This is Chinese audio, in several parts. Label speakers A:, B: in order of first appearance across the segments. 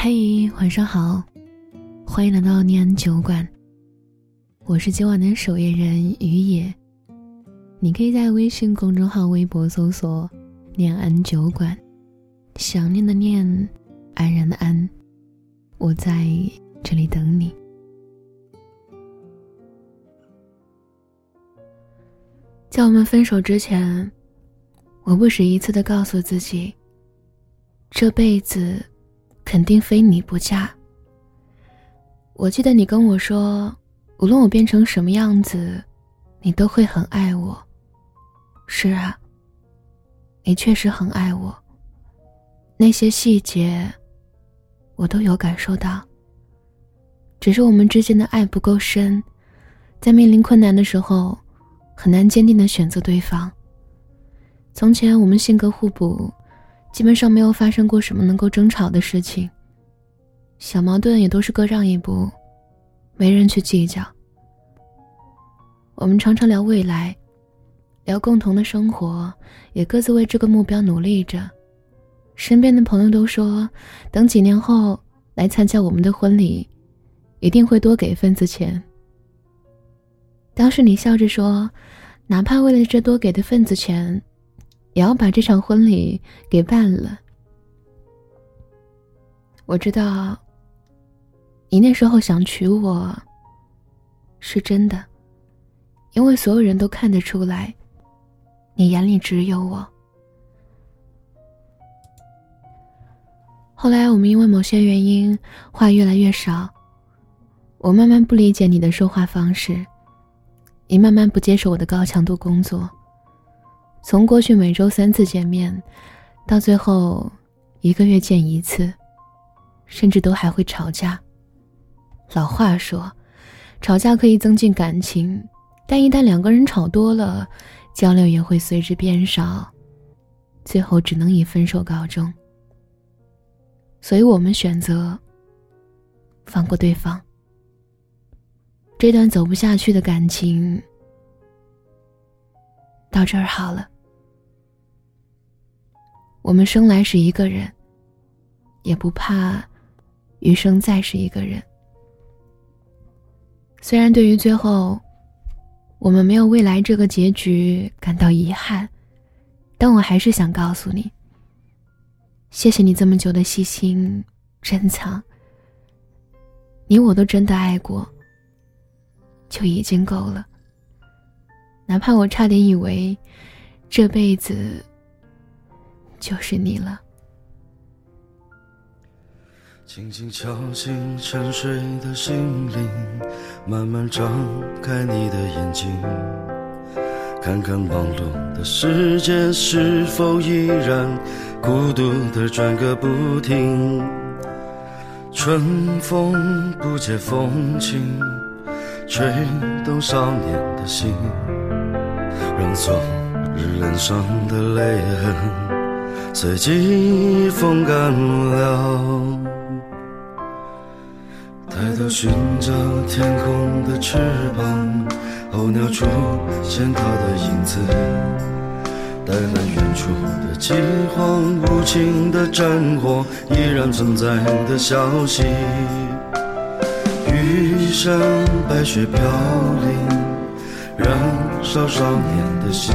A: 嘿，晚上好，欢迎来到念安酒馆。我是今晚的守夜人于野，你可以在微信公众号、微博搜索“念安酒馆”，想念的念，安然的安，我在这里等你。在我们分手之前，我不止一次的告诉自己，这辈子。肯定非你不嫁。我记得你跟我说，无论我变成什么样子，你都会很爱我。是啊，你确实很爱我。那些细节，我都有感受到。只是我们之间的爱不够深，在面临困难的时候，很难坚定的选择对方。从前我们性格互补。基本上没有发生过什么能够争吵的事情，小矛盾也都是各让一步，没人去计较。我们常常聊未来，聊共同的生活，也各自为这个目标努力着。身边的朋友都说，等几年后来参加我们的婚礼，一定会多给份子钱。当时你笑着说，哪怕为了这多给的份子钱。也要把这场婚礼给办了。我知道，你那时候想娶我，是真的，因为所有人都看得出来，你眼里只有我。后来我们因为某些原因话越来越少，我慢慢不理解你的说话方式，你慢慢不接受我的高强度工作。从过去每周三次见面，到最后一个月见一次，甚至都还会吵架。老话说，吵架可以增进感情，但一旦两个人吵多了，交流也会随之变少，最后只能以分手告终。所以我们选择放过对方。这段走不下去的感情，到这儿好了。我们生来是一个人，也不怕余生再是一个人。虽然对于最后我们没有未来这个结局感到遗憾，但我还是想告诉你：谢谢你这么久的细心珍藏。你我都真的爱过，就已经够了。哪怕我差点以为这辈子。就是你了。
B: 轻轻敲醒沉睡的心灵，慢慢张开你的眼睛，看看忙碌的世界是否依然孤独的转个不停。春风不解风情，吹动少年的心，让昨日脸上的泪痕。随季风干了，抬头寻找天空的翅膀，候鸟出现它的影子，带来远处的饥荒，无情的战火依然存在的消息。玉山白雪飘零，燃烧少年的心，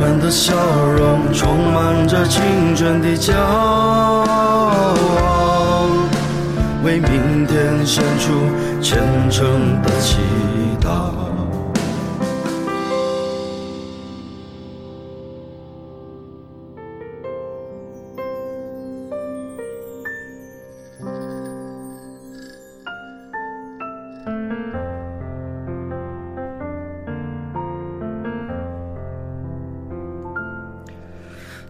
B: 我们的笑容充满着青春的骄傲。为明天献出虔诚的祈祷。